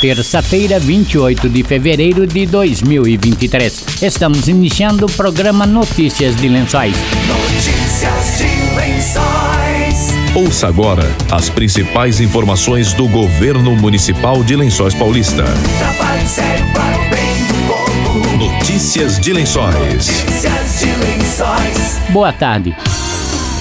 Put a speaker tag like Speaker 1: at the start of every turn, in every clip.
Speaker 1: terça-feira, 28 de fevereiro de 2023. Estamos iniciando o programa Notícias de Lençóis.
Speaker 2: Notícias de Lençóis.
Speaker 3: Ouça agora as principais informações do governo municipal de Lençóis Paulista.
Speaker 2: Trabalho sério para o bem do povo.
Speaker 3: Notícias de Lençóis.
Speaker 2: Notícias de Lençóis.
Speaker 1: Boa tarde.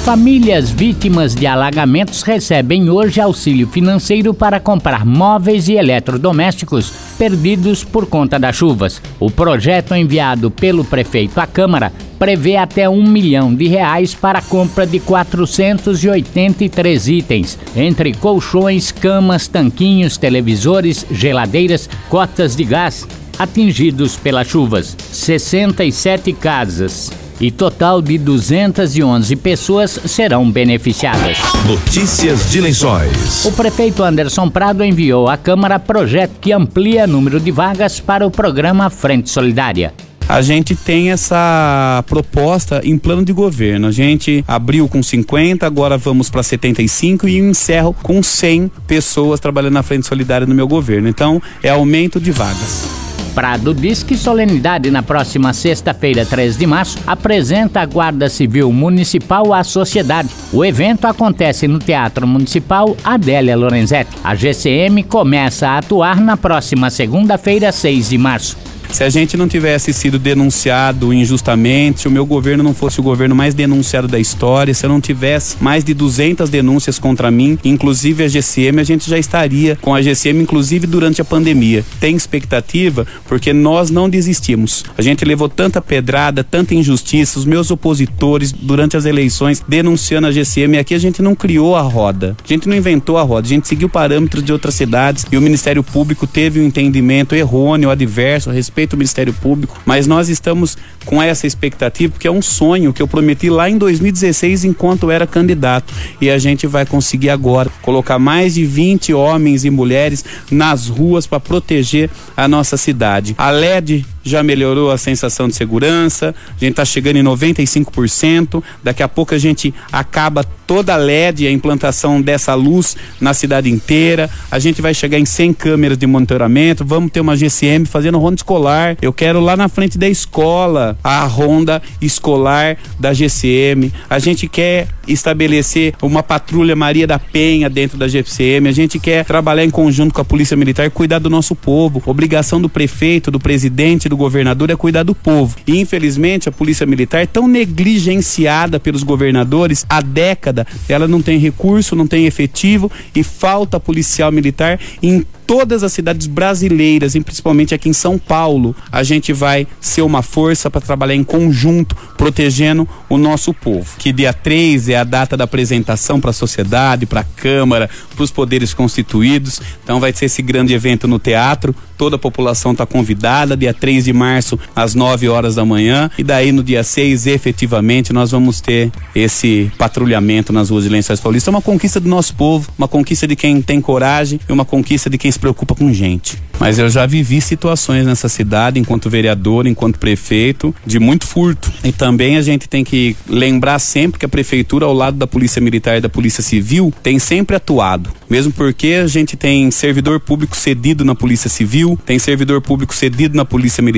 Speaker 1: Famílias vítimas de alagamentos recebem hoje auxílio financeiro para comprar móveis e eletrodomésticos perdidos por conta das chuvas. O projeto enviado pelo prefeito à Câmara prevê até um milhão de reais para a compra de 483 itens, entre colchões, camas, tanquinhos, televisores, geladeiras, cotas de gás, atingidos pelas chuvas. 67 casas e total de 211 pessoas serão beneficiadas.
Speaker 3: Notícias de Lençóis.
Speaker 1: O prefeito Anderson Prado enviou à Câmara projeto que amplia número de vagas para o programa Frente Solidária
Speaker 4: a gente tem essa proposta em plano de governo. A gente abriu com 50, agora vamos para 75 e encerro com 100 pessoas trabalhando na Frente Solidária no meu governo. Então, é aumento de vagas.
Speaker 1: Prado diz que solenidade na próxima sexta-feira, 3 de março, apresenta a Guarda Civil Municipal à sociedade. O evento acontece no Teatro Municipal Adélia Lorenzetti. A GCM começa a atuar na próxima segunda-feira, 6 de março.
Speaker 4: Se a gente não tivesse sido denunciado injustamente, se o meu governo não fosse o governo mais denunciado da história, se eu não tivesse mais de 200 denúncias contra mim, inclusive a GCM, a gente já estaria com a GCM, inclusive durante a pandemia. Tem expectativa porque nós não desistimos. A gente levou tanta pedrada, tanta injustiça, os meus opositores durante as eleições denunciando a GCM. Aqui a gente não criou a roda, a gente não inventou a roda, a gente seguiu parâmetros de outras cidades e o Ministério Público teve um entendimento errôneo, adverso a respeito ao Ministério Público, mas nós estamos com essa expectativa, porque é um sonho que eu prometi lá em 2016 enquanto era candidato. E a gente vai conseguir agora colocar mais de 20 homens e mulheres nas ruas para proteger a nossa cidade. A LED já melhorou a sensação de segurança, a gente está chegando em 95%, daqui a pouco a gente acaba toda a LED, a implantação dessa luz na cidade inteira, a gente vai chegar em 100 câmeras de monitoramento, vamos ter uma GCM fazendo ronda escolar, eu quero lá na frente da escola a ronda escolar da GCM, a gente quer estabelecer uma patrulha Maria da Penha dentro da GCM, a gente quer trabalhar em conjunto com a Polícia Militar, cuidar do nosso povo, obrigação do prefeito, do presidente, do do governador é cuidar do povo. E infelizmente a polícia militar é tão negligenciada pelos governadores há década, ela não tem recurso, não tem efetivo e falta policial militar em todas as cidades brasileiras, e principalmente aqui em São Paulo, a gente vai ser uma força para trabalhar em conjunto, protegendo o nosso povo. Que dia 3 é a data da apresentação para a sociedade, para a Câmara, para os poderes constituídos. Então vai ser esse grande evento no teatro. Toda a população está convidada, dia 3 de março, às 9 horas da manhã. E daí no dia 6, efetivamente, nós vamos ter esse patrulhamento nas ruas de Lençóis Paulista. É uma conquista do nosso povo, uma conquista de quem tem coragem e uma conquista de quem se preocupa com gente. Mas eu já vivi situações nessa cidade, enquanto vereador, enquanto prefeito, de muito furto. E também a gente tem que lembrar sempre que a prefeitura, ao lado da Polícia Militar e da Polícia Civil, tem sempre atuado. Mesmo porque a gente tem servidor público cedido na Polícia Civil, tem servidor público cedido na Polícia Militar,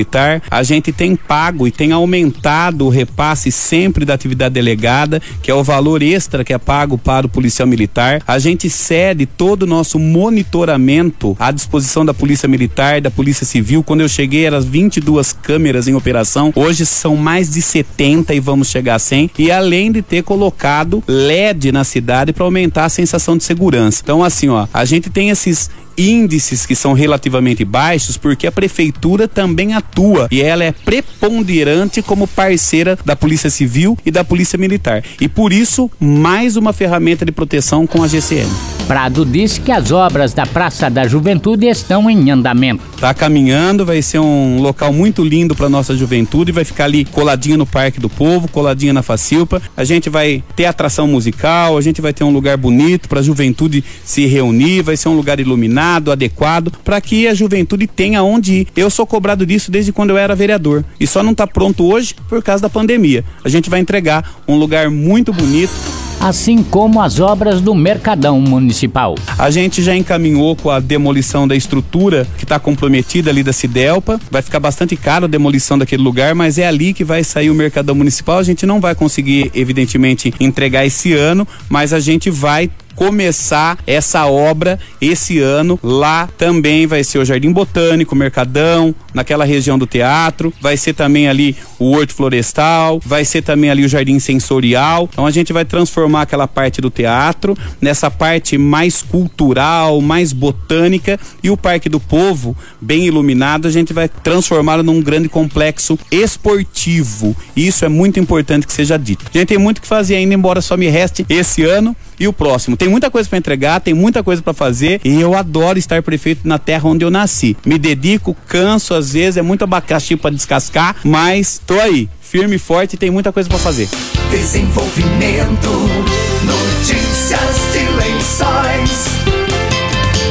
Speaker 4: a gente tem pago e tem aumentado o repasse sempre da atividade delegada, que é o valor extra que é pago para o policial militar. A gente cede todo o nosso monitoramento à disposição da Polícia Militar, da Polícia Civil. Quando eu cheguei, eram 22 câmeras em operação. Hoje são mais de 70 e vamos chegar a 100. E além de ter colocado LED na cidade para aumentar a sensação de segurança. Então, assim, ó, a gente tem esses índices que são relativamente baixos porque a prefeitura também atua e ela é preponderante como parceira da Polícia Civil e da Polícia Militar. E por isso, mais uma ferramenta de proteção com a GCM.
Speaker 1: Prado disse que as obras da Praça da Juventude estão em andamento.
Speaker 4: Tá caminhando, vai ser um local muito lindo para nossa juventude, vai ficar ali coladinha no Parque do Povo, coladinha na Facilpa. A gente vai ter atração musical, a gente vai ter um lugar bonito para a juventude se reunir, vai ser um lugar iluminado adequado, para que a juventude tenha onde ir. Eu sou cobrado disso desde quando eu era vereador e só não está pronto hoje por causa da pandemia. A gente vai entregar um lugar muito bonito
Speaker 1: assim como as obras do Mercadão Municipal.
Speaker 4: A gente já encaminhou com a demolição da estrutura que está comprometida ali da Cidelpa. Vai ficar bastante caro a demolição daquele lugar, mas é ali que vai sair o Mercadão Municipal. A gente não vai conseguir, evidentemente, entregar esse ano, mas a gente vai começar essa obra esse ano. Lá também vai ser o Jardim Botânico, Mercadão, naquela região do teatro. Vai ser também ali o Horto Florestal, vai ser também ali o Jardim Sensorial. Então a gente vai transformar aquela parte do teatro nessa parte mais cultural, mais botânica e o Parque do Povo, bem iluminado, a gente vai transformá-lo num grande complexo esportivo. Isso é muito importante que seja dito. A gente tem muito que fazer ainda, embora só me reste esse ano e o próximo. Tem muita coisa para entregar, tem muita coisa para fazer e eu adoro estar prefeito na terra onde eu nasci. Me dedico, canso às vezes, é muito abacaxi para descascar, mas tô aí, firme e forte e tem muita coisa para fazer.
Speaker 2: Desenvolvimento, notícias de lençóis.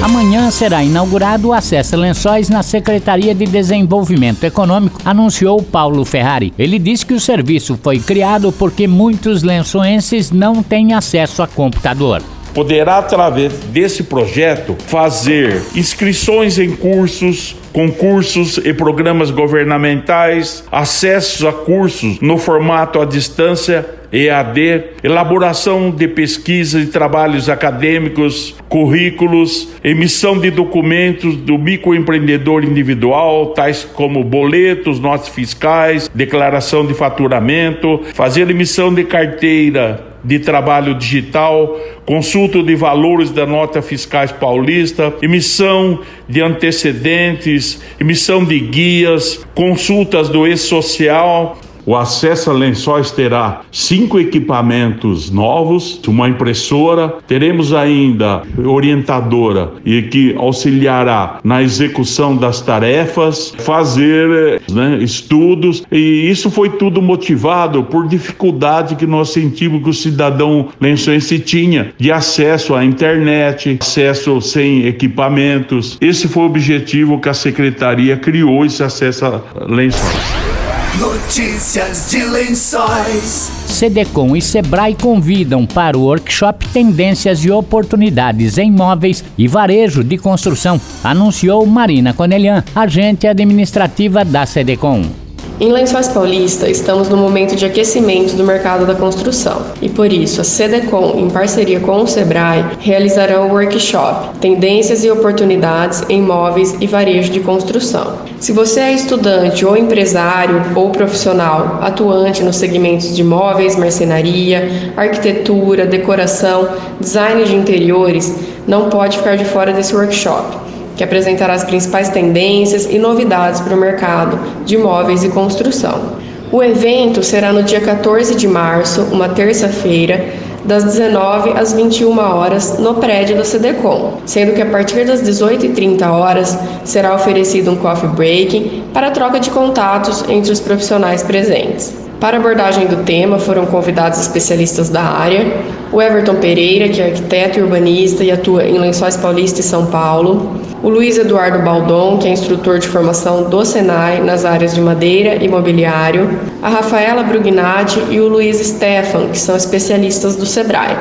Speaker 1: Amanhã será inaugurado o acesso a lençóis na Secretaria de Desenvolvimento Econômico, anunciou Paulo Ferrari. Ele disse que o serviço foi criado porque muitos lençoenses não têm acesso a computador
Speaker 5: poderá, através desse projeto, fazer inscrições em cursos, concursos e programas governamentais, acessos a cursos no formato à distância EAD, elaboração de pesquisas e trabalhos acadêmicos, currículos, emissão de documentos do microempreendedor individual, tais como boletos, notas fiscais, declaração de faturamento, fazer emissão de carteira de trabalho digital, consulta de valores da nota fiscais paulista, emissão de antecedentes, emissão de guias, consultas do e-social,
Speaker 6: o acesso a lençóis terá cinco equipamentos novos, uma impressora, teremos ainda orientadora e que auxiliará na execução das tarefas, fazer né, estudos e isso foi tudo motivado por dificuldade que nós sentimos que o cidadão lençoense tinha de acesso à internet, acesso sem equipamentos. Esse foi o objetivo que a secretaria criou esse acesso a lençóis.
Speaker 2: Notícias de lençóis.
Speaker 1: Cedecom e Sebrae convidam para o workshop Tendências e Oportunidades em Móveis e Varejo de Construção, anunciou Marina Conelian, agente administrativa da Cedecom.
Speaker 7: Em Lençóis Paulista, estamos no momento de aquecimento do mercado da construção e por isso a CDCOM, em parceria com o Sebrae, realizarão o workshop Tendências e Oportunidades em Móveis e Varejo de Construção. Se você é estudante ou empresário ou profissional atuante nos segmentos de móveis, marcenaria, arquitetura, decoração, design de interiores, não pode ficar de fora desse workshop que apresentará as principais tendências e novidades para o mercado de imóveis e construção. O evento será no dia 14 de março, uma terça-feira, das 19 às 21 horas no prédio do CDCOM, sendo que a partir das 18h30 horas será oferecido um coffee break para troca de contatos entre os profissionais presentes. Para abordagem do tema foram convidados especialistas da área, o Everton Pereira, que é arquiteto e urbanista e atua em Lençóis Paulista e São Paulo, o Luiz Eduardo Baldon, que é instrutor de formação do Senai nas áreas de madeira e mobiliário, a Rafaela Brugnati e o Luiz Stefan, que são especialistas do Sebrae.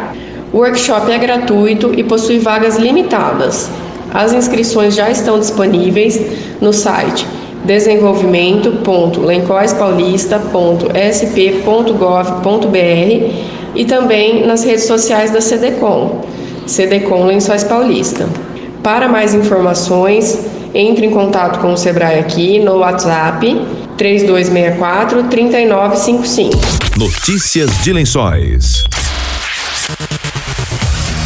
Speaker 7: O workshop é gratuito e possui vagas limitadas. As inscrições já estão disponíveis no site desenvolvimento.lençóispaulista.sp.gov.br e também nas redes sociais da CDCOM, CDCOM Lençóis Paulista. Para mais informações, entre em contato com o Sebrae aqui no WhatsApp 3264 3955.
Speaker 3: Notícias de Lençóis.